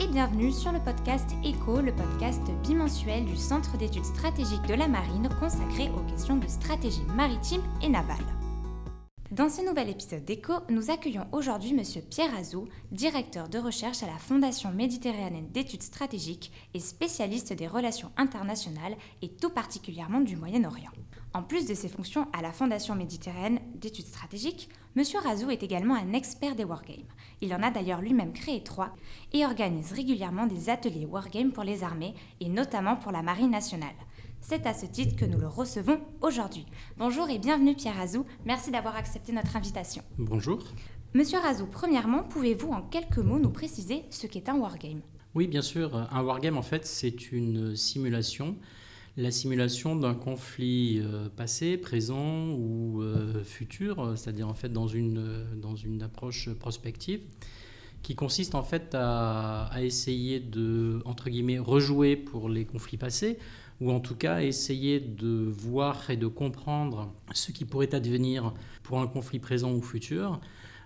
et bienvenue sur le podcast ECHO, le podcast bimensuel du Centre d'études stratégiques de la marine consacré aux questions de stratégie maritime et navale. Dans ce nouvel épisode d'ECHO, nous accueillons aujourd'hui M. Pierre Azou, directeur de recherche à la Fondation méditerranéenne d'études stratégiques et spécialiste des relations internationales et tout particulièrement du Moyen-Orient. En plus de ses fonctions à la Fondation méditerranéenne d'études stratégiques, M. Razou est également un expert des wargames. Il en a d'ailleurs lui-même créé trois et organise régulièrement des ateliers wargames pour les armées et notamment pour la Marine nationale. C'est à ce titre que nous le recevons aujourd'hui. Bonjour et bienvenue Pierre Razou. Merci d'avoir accepté notre invitation. Bonjour. Monsieur Razou, premièrement, pouvez-vous en quelques mots nous préciser ce qu'est un wargame? Oui, bien sûr. Un wargame, en fait, c'est une simulation. La simulation d'un conflit euh, passé, présent ou euh, futur, c'est-à-dire en fait dans une, dans une approche prospective qui consiste en fait à, essayer de, entre guillemets, rejouer pour les conflits passés, ou en tout cas essayer de voir et de comprendre ce qui pourrait advenir pour un conflit présent ou futur euh,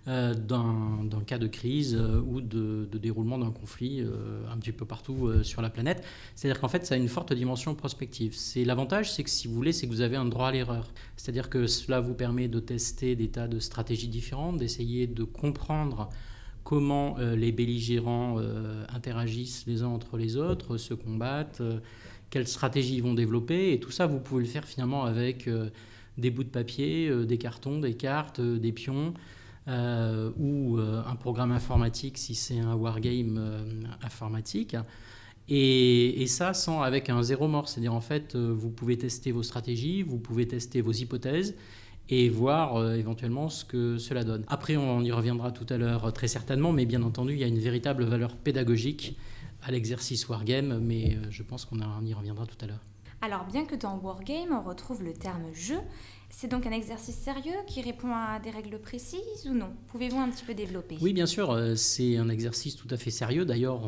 d'un cas de crise euh, ou de, déroulement d'un conflit euh, un petit peu partout sur la planète. C'est-à-dire qu'en fait, ça a une forte dimension prospective. C'est l'avantage, c'est que si vous voulez, c'est que vous avez un droit à l'erreur. C'est-à-dire que cela vous permet de tester des tas de stratégies différentes, d'essayer de comprendre comment les belligérants interagissent les uns entre les autres, se combattent quelles stratégies ils vont développer. Et tout ça, vous pouvez le faire finalement avec euh, des bouts de papier, euh, des cartons, des cartes, euh, des pions. Ou un programme informatique si c'est un wargame informatique. Et, ça sans avec un zéro mort, c'est-à-dire en fait vous pouvez tester vos stratégies, vous pouvez tester vos hypothèses et voir éventuellement ce que cela donne. Après on y reviendra tout à l'heure très certainement, mais bien entendu il y a une véritable valeur pédagogique à l'exercice Wargame, mais euh, je pense qu'on y reviendra tout à l'heure. Alors, bien que dans Wargame, on retrouve le terme jeu, c'est donc un exercice sérieux qui répond à des règles précises ou non? Pouvez-vous un petit peu développer? Oui, bien sûr, euh, c'est un exercice tout à fait sérieux. D'ailleurs,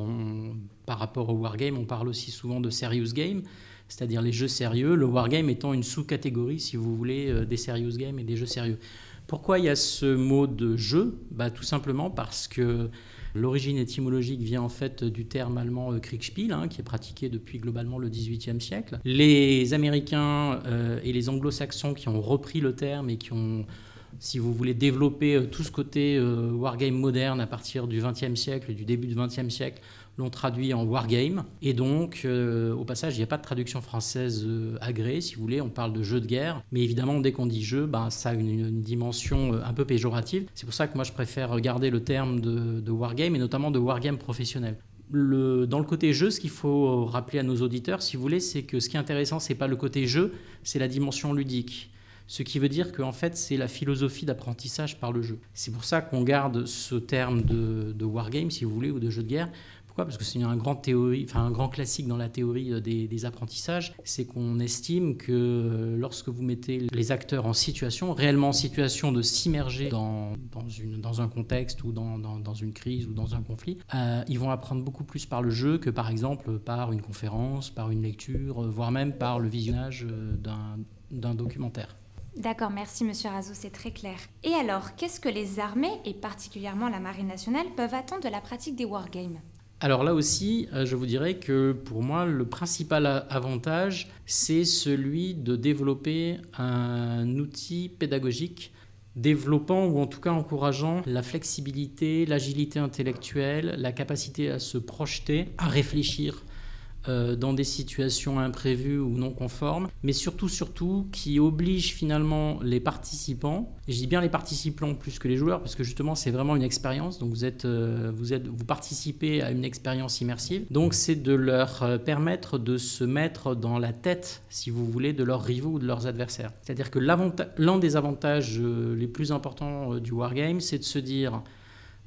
par rapport au Wargame, on parle aussi souvent de serious game, c'est-à-dire les jeux sérieux, le Wargame étant une sous-catégorie, si vous voulez, euh, des serious games et des jeux sérieux. Pourquoi il y a ce mot de jeu? Bah, Tout simplement parce que L'origine étymologique vient en fait du terme allemand euh, Kriegspiel, hein, qui est pratiqué depuis globalement le XVIIIe siècle. Les Américains euh, et les Anglo-Saxons qui ont repris le terme et qui ont si vous voulez développer euh, tout ce côté wargame moderne à partir du XXe siècle, du début du XXe siècle, l'ont traduit en wargame. Et donc, euh, au passage, il n'y a pas de traduction française euh, agréée, si vous voulez, on parle de jeu de guerre. Mais évidemment, dès qu'on dit jeu, ben, ça a une, dimension euh, un peu péjorative. C'est pour ça que moi, je préfère garder le terme de, de wargame, et notamment de wargame professionnel. Dans le côté jeu, ce qu'il faut rappeler à nos auditeurs, si vous voulez, c'est que ce qui est intéressant, c'est pas le côté jeu, c'est la dimension ludique. Ce qui veut dire qu'en fait, c'est la philosophie d'apprentissage par le jeu. C'est pour ça qu'on garde ce terme de, de wargame, si vous voulez, ou de jeu de guerre, parce que c'est un grand classique dans la théorie euh, des, apprentissages, c'est qu'on estime que euh, lorsque vous mettez les acteurs en situation, réellement en situation de s'immerger dans, un contexte ou dans, dans, une crise ou dans un conflit, euh, ils vont apprendre beaucoup plus par le jeu que par exemple par une conférence, par une lecture, voire même par le visionnage d'un documentaire. D'accord, merci Monsieur Razou, c'est très clair. Et alors, qu'est-ce que les armées, et particulièrement la Marine nationale, peuvent attendre de la pratique des wargames? Alors là aussi, euh, je vous dirais que pour moi, le principal avantage, c'est celui de développer un outil pédagogique développant ou en tout cas encourageant la flexibilité, l'agilité intellectuelle, la capacité à se projeter, à réfléchir euh, dans des situations imprévues ou non conformes, mais surtout, surtout, qui oblige finalement les participants, et je dis bien les participants plus que les joueurs, parce que justement c'est vraiment une expérience, donc vous, êtes, euh, vous, êtes, vous participez à une expérience immersive, donc c'est de leur euh, permettre de se mettre dans la tête, si vous voulez, de leurs rivaux ou de leurs adversaires. C'est-à-dire que l'un des avantages les plus importants du wargame, c'est de se dire,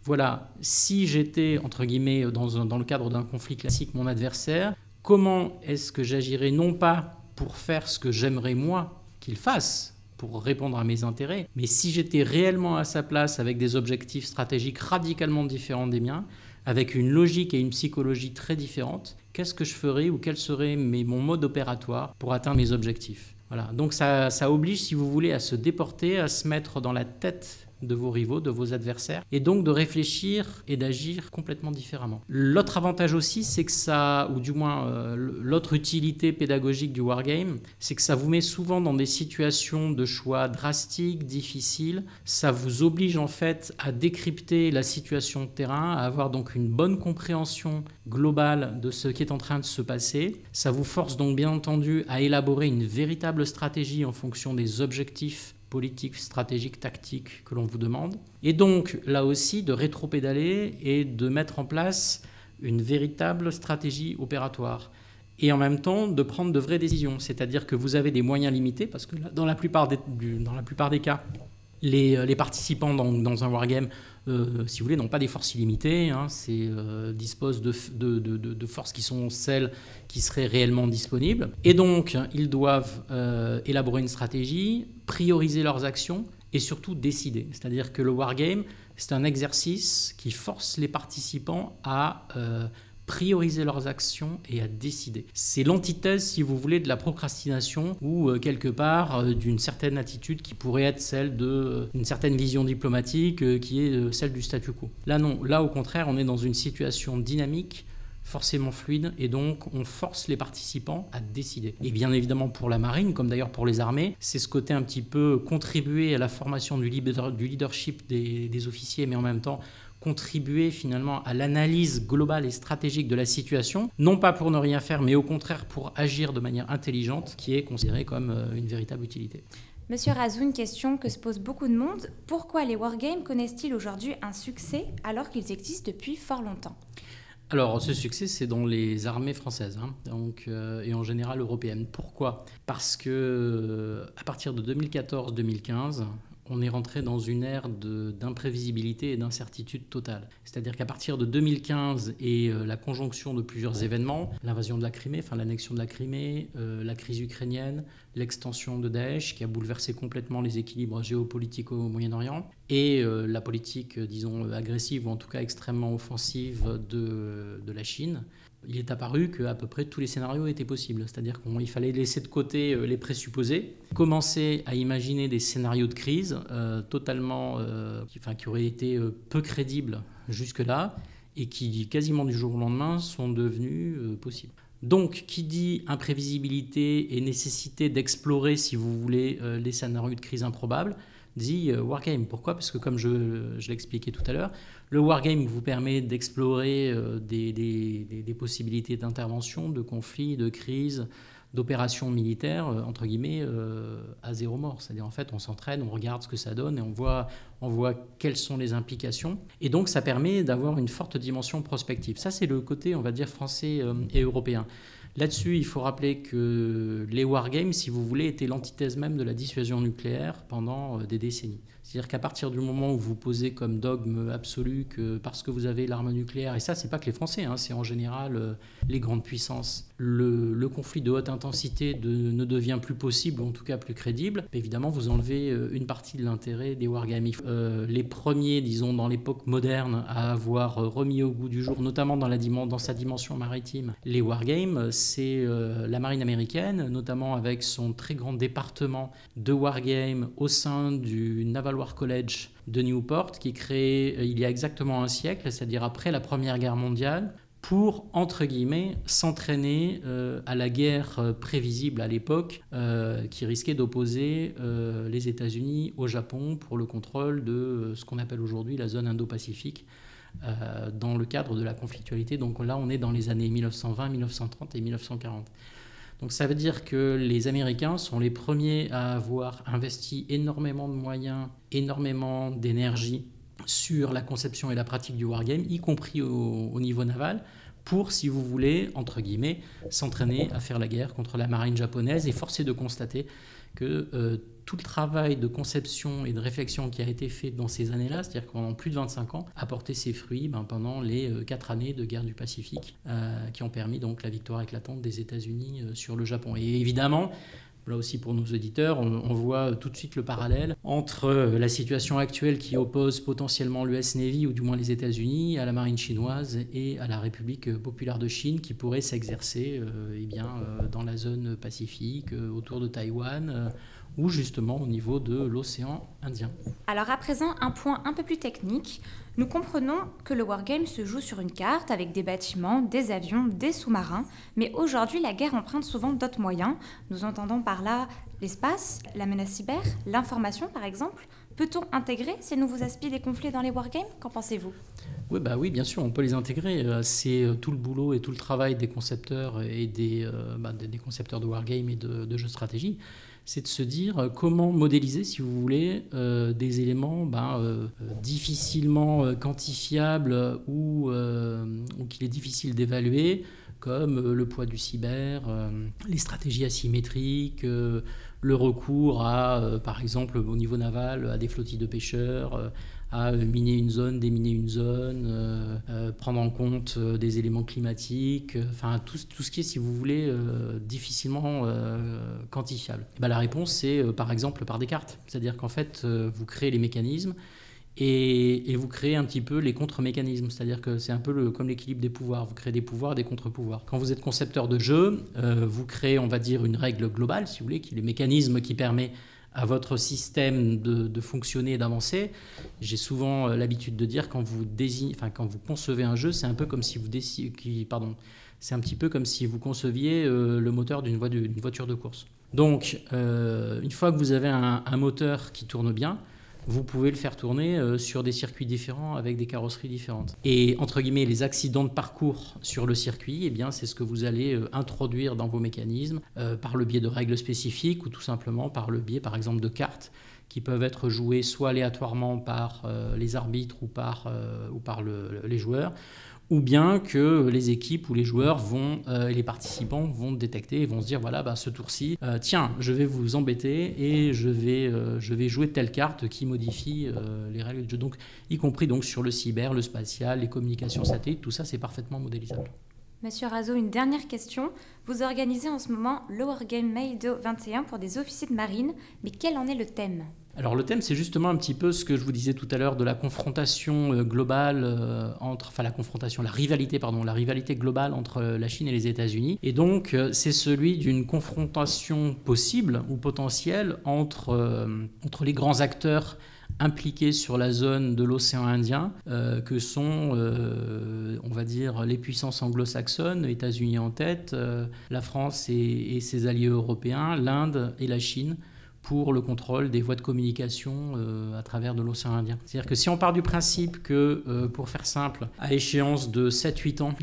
voilà, si j'étais, entre guillemets, dans, dans le cadre d'un conflit classique, mon adversaire, comment est-ce que j'agirais non pas pour faire ce que j'aimerais moi qu'il fasse, pour répondre à mes intérêts, mais si j'étais réellement à sa place avec des objectifs stratégiques radicalement différents des miens, avec une logique et une psychologie très différentes, qu'est-ce que je ferais ou quel serait mon mode opératoire pour atteindre mes objectifs? Voilà. Donc ça, ça oblige, si vous voulez, à se déporter, à se mettre dans la tête de vos rivaux, de vos adversaires, et donc de réfléchir et d'agir complètement différemment. L'autre avantage aussi, c'est que ça, ou du moins euh, l'autre utilité pédagogique du wargame, c'est que ça vous met souvent dans des situations de choix drastiques, difficiles. Ça vous oblige en fait à décrypter la situation de terrain, à avoir donc une bonne compréhension globale de ce qui est en train de se passer. Ça vous force donc bien entendu à élaborer une véritable stratégie en fonction des objectifs politique, stratégique, tactique que l'on vous demande. Et donc, là aussi, de rétro-pédaler et de mettre en place une véritable stratégie opératoire. Et en même temps, de prendre de vraies décisions. C'est-à-dire que vous avez des moyens limités, parce que dans la plupart des, dans la plupart des cas, les, les participants dans, un wargame euh, si vous voulez, n'ont pas des forces illimitées, hein, euh, disposent de, forces qui sont celles qui seraient réellement disponibles. Et donc, ils doivent euh, élaborer une stratégie, prioriser leurs actions et surtout décider. C'est-à-dire que le wargame, c'est un exercice qui force les participants à prioriser leurs actions et à décider. C'est l'antithèse, si vous voulez, de la procrastination ou euh, quelque part euh, d'une certaine attitude qui pourrait être celle d'une euh, certaine vision diplomatique qui est celle du statu quo. Là non, là au contraire, on est dans une situation dynamique forcément fluide et donc on force les participants à décider. Et bien évidemment pour la marine, comme d'ailleurs pour les armées, c'est ce côté un petit peu contribuer à la formation du, leadership des officiers, mais en même temps contribuer finalement à l'analyse globale et stratégique de la situation, non pas pour ne rien faire, mais au contraire pour agir de manière intelligente, qui est considérée comme euh, une véritable utilité. Monsieur Razou, une question que se pose beaucoup de monde. Pourquoi les wargames connaissent-ils aujourd'hui un succès alors qu'ils existent depuis fort longtemps? Alors, ce succès, c'est dans les armées françaises hein, donc, euh, et en général européennes. Pourquoi? Parce que euh, à partir de 2014-2015, on est rentré dans une ère d'imprévisibilité et d'incertitude totale. C'est-à-dire qu'à partir de 2015 et euh, la conjonction de plusieurs événements, l'invasion de la Crimée, enfin l'annexion de la Crimée, euh, la crise ukrainienne, l'extension de Daesh qui a bouleversé complètement les équilibres géopolitiques au Moyen-Orient, et euh, la politique, disons, agressive ou en tout cas extrêmement offensive de, de la Chine, il est apparu qu'à peu près tous les scénarios étaient possibles. C'est-à-dire qu'il fallait laisser de côté euh, les présupposés, commencer à imaginer des scénarios de crise euh, totalement, euh, qui, auraient été peu crédibles jusque-là et qui, quasiment du jour au lendemain, sont devenus possibles. Donc, qui dit imprévisibilité et nécessité d'explorer, si vous voulez, les scénarios de crise improbables, dit euh, Wargame. Pourquoi? Parce que comme je, l'expliquais tout à l'heure, le Wargame vous permet d'explorer euh, des, possibilités d'intervention, de conflits, de crises, d'opérations militaires, euh, entre guillemets, à zéro mort. C'est-à-dire, en fait, on s'entraîne, on regarde ce que ça donne et on voit, on voit quelles sont les implications. Et donc, ça permet d'avoir une forte dimension prospective. Ça, c'est le côté, on va dire, français et européen. Là-dessus, il faut rappeler que les wargames, si vous voulez, étaient l'antithèse même de la dissuasion nucléaire pendant euh, des décennies. C'est-à-dire qu'à partir du moment où vous posez comme dogme absolu que parce que vous avez l'arme nucléaire, et ça, c'est pas que les Français, hein, c'est en général euh, les grandes puissances, le, conflit de haute intensité ne devient plus possible, en tout cas plus crédible, évidemment, vous enlevez euh, une partie de l'intérêt des wargames. les premiers, disons, dans l'époque moderne, à avoir remis au goût du jour, notamment dans, la, dans sa dimension maritime, les wargames, c'est euh, la marine américaine, notamment avec son très grand département de wargame au sein du Naval College de Newport, qui est créé euh, il y a exactement un siècle, c'est-à-dire après la Première Guerre mondiale, pour, entre guillemets, s'entraîner euh, à la guerre prévisible à l'époque qui risquait d'opposer les États-Unis au Japon pour le contrôle de ce qu'on appelle aujourd'hui la zone Indo-Pacifique, euh, dans le cadre de la conflictualité. Donc là, on est dans les années 1920, 1930 et 1940. Donc ça veut dire que les Américains sont les premiers à avoir investi énormément de moyens, énormément d'énergie sur la conception et la pratique du wargame, y compris au, niveau naval, pour, si vous voulez, entre guillemets, s'entraîner à faire la guerre contre la marine japonaise. Et force est de constater que euh, tout le travail de conception et de réflexion qui a été fait dans ces années-là, c'est-à-dire pendant plus de 25 ans, a porté ses fruits ben, pendant les euh, quatre années de guerre du Pacifique, euh, qui ont permis donc la victoire éclatante des États-Unis sur le Japon. Et évidemment, Là aussi pour nos auditeurs, on, voit tout de suite le parallèle entre la situation actuelle qui oppose potentiellement l'US Navy ou du moins les États-Unis à la marine chinoise et à la République populaire de Chine qui pourrait s'exercer eh bien, dans la zone pacifique, autour de Taïwan ou justement au niveau de l'océan Indien. Alors à présent, un point un peu plus technique. Nous comprenons que le wargame se joue sur une carte avec des bâtiments, des avions, des sous-marins, mais aujourd'hui la guerre emprunte souvent d'autres moyens. Nous entendons par là l'espace, la menace cyber, l'information par exemple. Peut-on intégrer ces nouveaux aspects des conflits dans les wargames? Qu'en pensez-vous? Oui, bah oui, bien sûr, on peut les intégrer. Euh, c'est euh, tout le boulot et tout le travail des concepteurs et des, euh, bah, concepteurs de wargame et de, de jeux de stratégie c'est de se dire comment modéliser, si vous voulez, des éléments ben, difficilement quantifiables ou, ou qu'il est difficile d'évaluer, comme le poids du cyber, les stratégies asymétriques, le recours à, par exemple, au niveau naval, à des flottilles de pêcheurs, à miner une zone, déminer une zone, euh, euh, prendre en compte euh, des éléments climatiques, enfin tout, tout, ce qui est, si vous voulez, difficilement quantifiable. Ben, la réponse, c'est par exemple par des cartes. C'est-à-dire qu'en fait, vous créez les mécanismes et, et, vous créez un petit peu les contre-mécanismes. C'est-à-dire que c'est un peu le, comme l'équilibre des pouvoirs. Vous créez des pouvoirs, des contre-pouvoirs. Quand vous êtes concepteur de jeu, vous créez, on va dire, une règle globale, si vous voulez, qui est le mécanisme qui permet à votre système de, fonctionner et d'avancer. J'ai souvent euh, l'habitude de dire quand vous concevez un jeu, c'est un peu comme si vous pardon, c'est un petit peu comme si vous conceviez euh, le moteur d'une voiture de course. Donc, euh, une fois que vous avez un moteur qui tourne bien, vous pouvez le faire tourner euh, sur des circuits différents avec des carrosseries différentes. Et entre guillemets, les accidents de parcours sur le circuit, eh bien, c'est ce que vous allez euh, introduire dans vos mécanismes euh, par le biais de règles spécifiques ou tout simplement par le biais, par exemple, de cartes qui peuvent être jouées soit aléatoirement par les arbitres ou par, ou par les joueurs, ou bien que les équipes ou les joueurs vont, euh, et les participants vont détecter et vont se dire voilà, bah, ce tour-ci, euh, tiens, je vais vous embêter et je vais, euh, je jouer telle carte qui modifie les règles du jeu. Donc, y compris donc sur le cyber, le spatial, les communications satellites, tout ça, c'est parfaitement modélisable. Monsieur Razo, une dernière question. Vous organisez en ce moment le Wargame Maido 21 pour des officiers de marine, mais quel en est le thème? Alors le thème, c'est justement un petit peu ce que je vous disais tout à l'heure de la confrontation euh, globale euh, entre, enfin la confrontation, la rivalité, pardon, la rivalité globale entre euh, la Chine et les États-Unis. Et donc c'est celui d'une confrontation possible ou potentielle entre, entre les grands acteurs impliqués sur la zone de l'océan Indien, que sont, on va dire, les puissances anglo-saxonnes, États-Unis en tête, la France et ses alliés européens, l'Inde et la Chine pour le contrôle des voies de communication euh, à travers de l'océan Indien. C'est-à-dire que si on part du principe que, euh, pour faire simple, à échéance de 7-8 ans,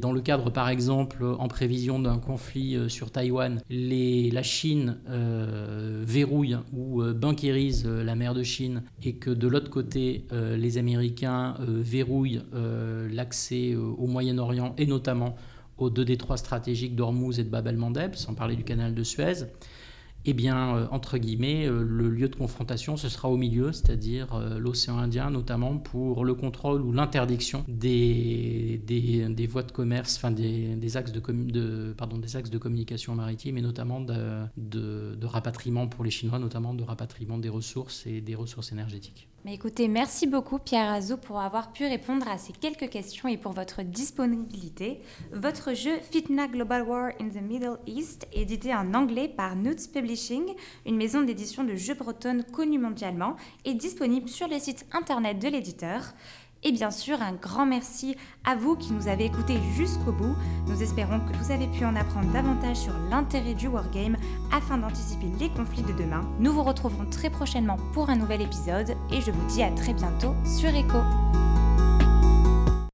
dans le cadre par exemple en prévision d'un conflit euh, sur Taïwan, la Chine verrouille ou banquérise la mer de Chine et que de l'autre côté, les Américains verrouillent l'accès au Moyen-Orient et notamment aux deux détroits stratégiques d'Ormuz et de Bab el-Mandeb, sans parler du canal de Suez, eh bien, euh, entre guillemets, euh, le lieu de confrontation, ce sera au milieu, c'est-à-dire euh, l'océan Indien, notamment pour le contrôle ou l'interdiction des, voies de commerce, des axes de communication maritime et notamment de, de rapatriement pour les Chinois, notamment de rapatriement des ressources et des ressources énergétiques. Mais écoutez, merci beaucoup Pierre Azou pour avoir pu répondre à ces quelques questions et pour votre disponibilité. Votre jeu Fitna Global War in the Middle East, édité en anglais par Nuts Publishing, une maison d'édition de jeux bretonnes connue mondialement, est disponible sur le site internet de l'éditeur. Et bien sûr, un grand merci à vous qui nous avez écoutés jusqu'au bout. Nous espérons que vous avez pu en apprendre davantage sur l'intérêt du wargame afin d'anticiper les conflits de demain. Nous vous retrouverons très prochainement pour un nouvel épisode et je vous dis à très bientôt sur Echo.